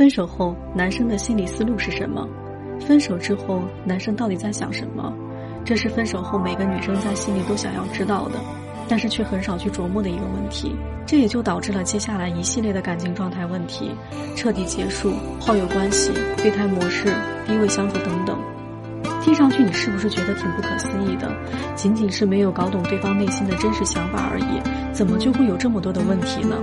分手后，男生的心理思路是什么？分手之后，男生到底在想什么？这是分手后每个女生在心里都想要知道的，但是却很少去琢磨的一个问题。这也就导致了接下来一系列的感情状态问题：彻底结束、炮友关系、备胎模式、低位相处等等。听上去你是不是觉得挺不可思议的？仅仅是没有搞懂对方内心的真实想法而已，怎么就会有这么多的问题呢？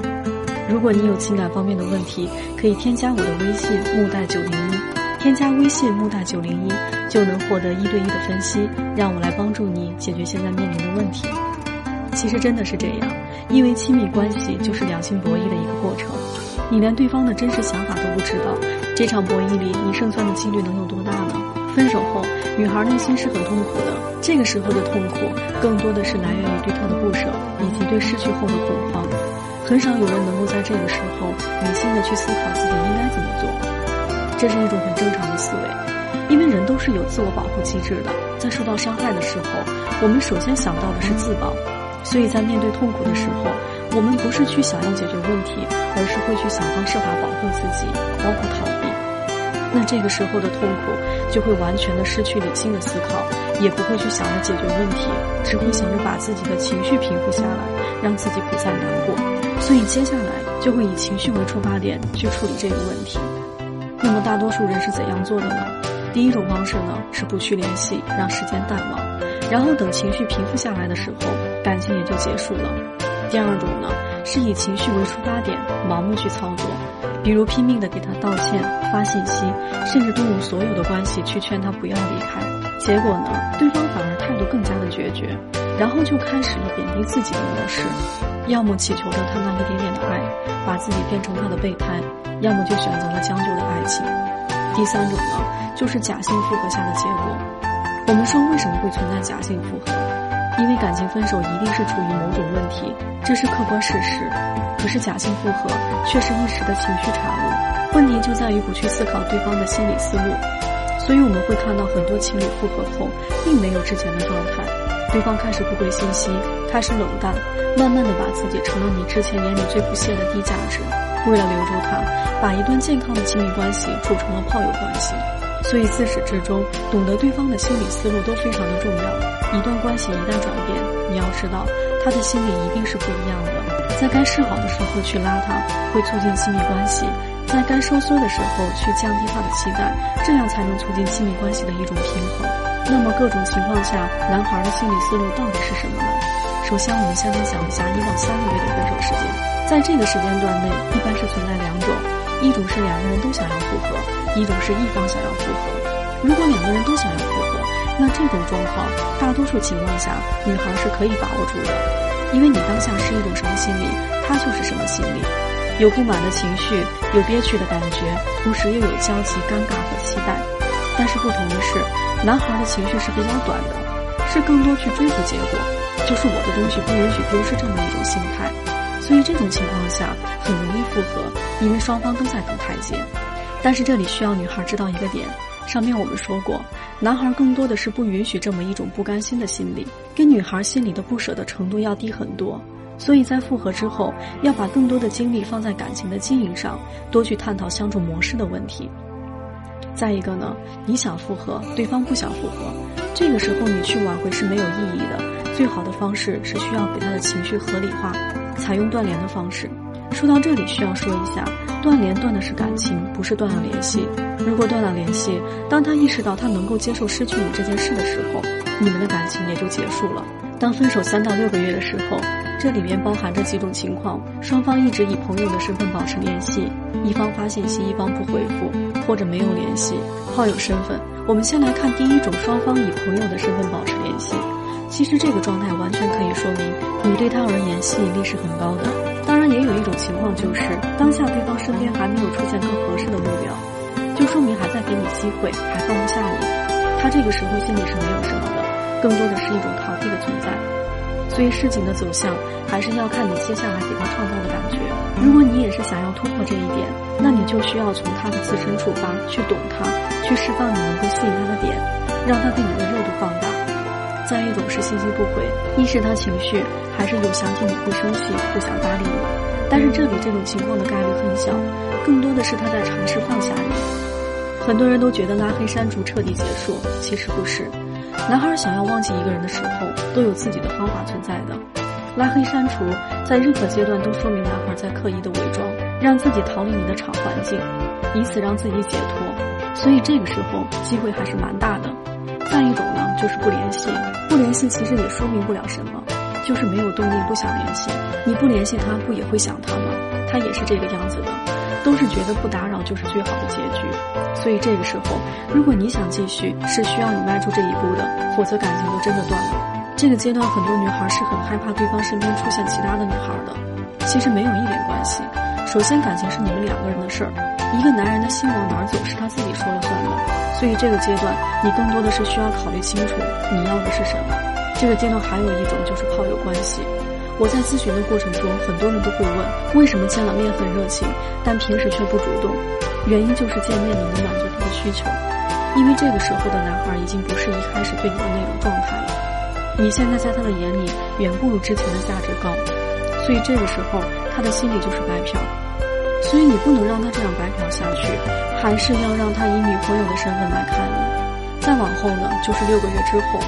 如果你有情感方面的问题，可以添加我的微信木代九零一，添加微信木代九零一就能获得一对一的分析，让我来帮助你解决现在面临的问题。其实真的是这样，因为亲密关系就是两性博弈的一个过程，你连对方的真实想法都不知道，这场博弈里你胜算的几率能有多大呢？分手后，女孩内心是很痛苦的，这个时候的痛苦更多的是来源于对他的不舍，以及对失去后的恐慌。很少有人能够在这个时候理性的去思考自己应该怎么做，这是一种很正常的思维，因为人都是有自我保护机制的，在受到伤害的时候，我们首先想到的是自保，所以在面对痛苦的时候，我们不是去想要解决问题，而是会去想方设法保护自己，包括逃避。那这个时候的痛苦就会完全的失去理性的思考，也不会去想着解决问题，只会想着把自己的情绪平复下来，让自己不再难过。所以接下来就会以情绪为出发点去处理这个问题。那么大多数人是怎样做的呢？第一种方式呢是不去联系，让时间淡忘，然后等情绪平复下来的时候，感情也就结束了。第二种呢是以情绪为出发点，盲目去操作，比如拼命的给他道歉、发信息，甚至动用所有的关系去劝他不要离开，结果呢对方反而态度更加的决绝，然后就开始了贬低自己的模式。要么祈求着他那一点点的爱，把自己变成他的备胎；要么就选择了将就的爱情。第三种呢，就是假性复合下的结果。我们说为什么会存在假性复合？因为感情分手一定是出于某种问题，这是客观事实。可是假性复合却是一时的情绪产物，问题就在于不去思考对方的心理思路。所以我们会看到很多情侣复合后，并没有之前的状态。对方开始不回信息，开始冷淡，慢慢的把自己成了你之前眼里最不屑的低价值。为了留住他，把一段健康的亲密关系处成了炮友关系。所以自始至终，懂得对方的心理思路都非常的重要。一段关系一旦转变，你要知道，他的心理一定是不一样的。在该示好的时候去拉他，会促进亲密关系；在该收缩的时候去降低他的期待，这样才能促进亲密关系的一种平衡。那么各种情况下，男孩的心理思路到底是什么呢？首先，我们先来想一下以往三个月的分手时间，在这个时间段内，一般是存在两种：一种是两个人都想要复合，一种是一方想要复合。如果两个人都想要复合，那这种状况大多数情况下，女孩是可以把握住的，因为你当下是一种什么心理，她就是什么心理，有不满的情绪，有憋屈的感觉，同时又有焦急、尴尬和期待。但是不同的是。男孩的情绪是比较短的，是更多去追逐结果，就是我的东西不允许丢失这么一种心态，所以这种情况下很容易复合，因为双方都在等台阶。但是这里需要女孩知道一个点，上面我们说过，男孩更多的是不允许这么一种不甘心的心理，跟女孩心里的不舍的程度要低很多，所以在复合之后，要把更多的精力放在感情的经营上，多去探讨相处模式的问题。再一个呢，你想复合，对方不想复合，这个时候你去挽回是没有意义的。最好的方式是需要给他的情绪合理化，采用断联的方式。说到这里，需要说一下，断联断的是感情，不是断了联系。如果断了联系，当他意识到他能够接受失去你这件事的时候，你们的感情也就结束了。当分手三到六个月的时候，这里面包含着几种情况：双方一直以朋友的身份保持联系，一方发信息，一方不回复。或者没有联系，好友身份。我们先来看第一种，双方以朋友的身份保持联系。其实这个状态完全可以说明你对他而言吸引力是很高的。当然，也有一种情况就是当下对方身边还没有出现更合适的目标，就说明还在给你机会，还放不下你。他这个时候心里是没有什么的，更多的是一种逃避的存在。所以事情的走向还是要看你接下来给他创造的感觉。如果你也是想要突破这一点，那你就需要从他的自身出发，去懂他，去释放你能够吸引他的点，让他对你的热度放大。再一种是信息不回，一是他情绪，还是有想起你会生气，不想搭理你。但是这里这种情况的概率很小，更多的是他在尝试放下你。很多人都觉得拉黑删除彻底结束，其实不是。男孩想要忘记一个人的时候，都有自己的方法存在的。拉黑删除在任何阶段都说明男孩在刻意的伪装，让自己逃离你的场环境，以此让自己解脱。所以这个时候机会还是蛮大的。再一种呢，就是不联系。不联系其实也说明不了什么，就是没有动力，不想联系。你不联系他，不也会想他吗？他也是这个样子的，都是觉得不打扰就是最好的结局。所以这个时候，如果你想继续，是需要你迈出这一步的，否则感情就真的断了。这个阶段，很多女孩是很害怕对方身边出现其他的女孩的。其实没有一点关系。首先，感情是你们两个人的事儿，一个男人的心往哪儿走是他自己说了算的。所以这个阶段，你更多的是需要考虑清楚你要的是什么。这个阶段还有一种就是炮友关系。我在咨询的过程中，很多人都会问，为什么见了面很热情，但平时却不主动？原因就是见面你能满足他的需求，因为这个时候的男孩已经不是一开始对你的那种状态了。你现在在他的眼里远不如之前的价值高，所以这个时候他的心里就是白嫖。所以你不能让他这样白嫖下去，还是要让他以女朋友的身份来看你。再往后呢，就是六个月之后，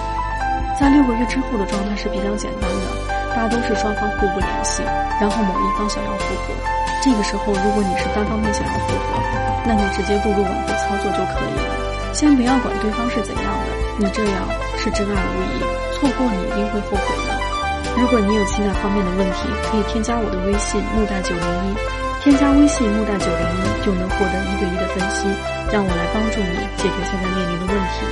在六个月之后的状态是比较简单的。大都是双方互不联系，然后某一方想要复合。这个时候，如果你是单方面想要复合，那你直接步入往回操作就可以了。先不要管对方是怎样的，你这样是真爱无疑，错过你一定会后悔的。如果你有情感方面的问题，可以添加我的微信木大九零一，添加微信木大九零一就能获得一对一的分析，让我来帮助你解决现在面临的问题。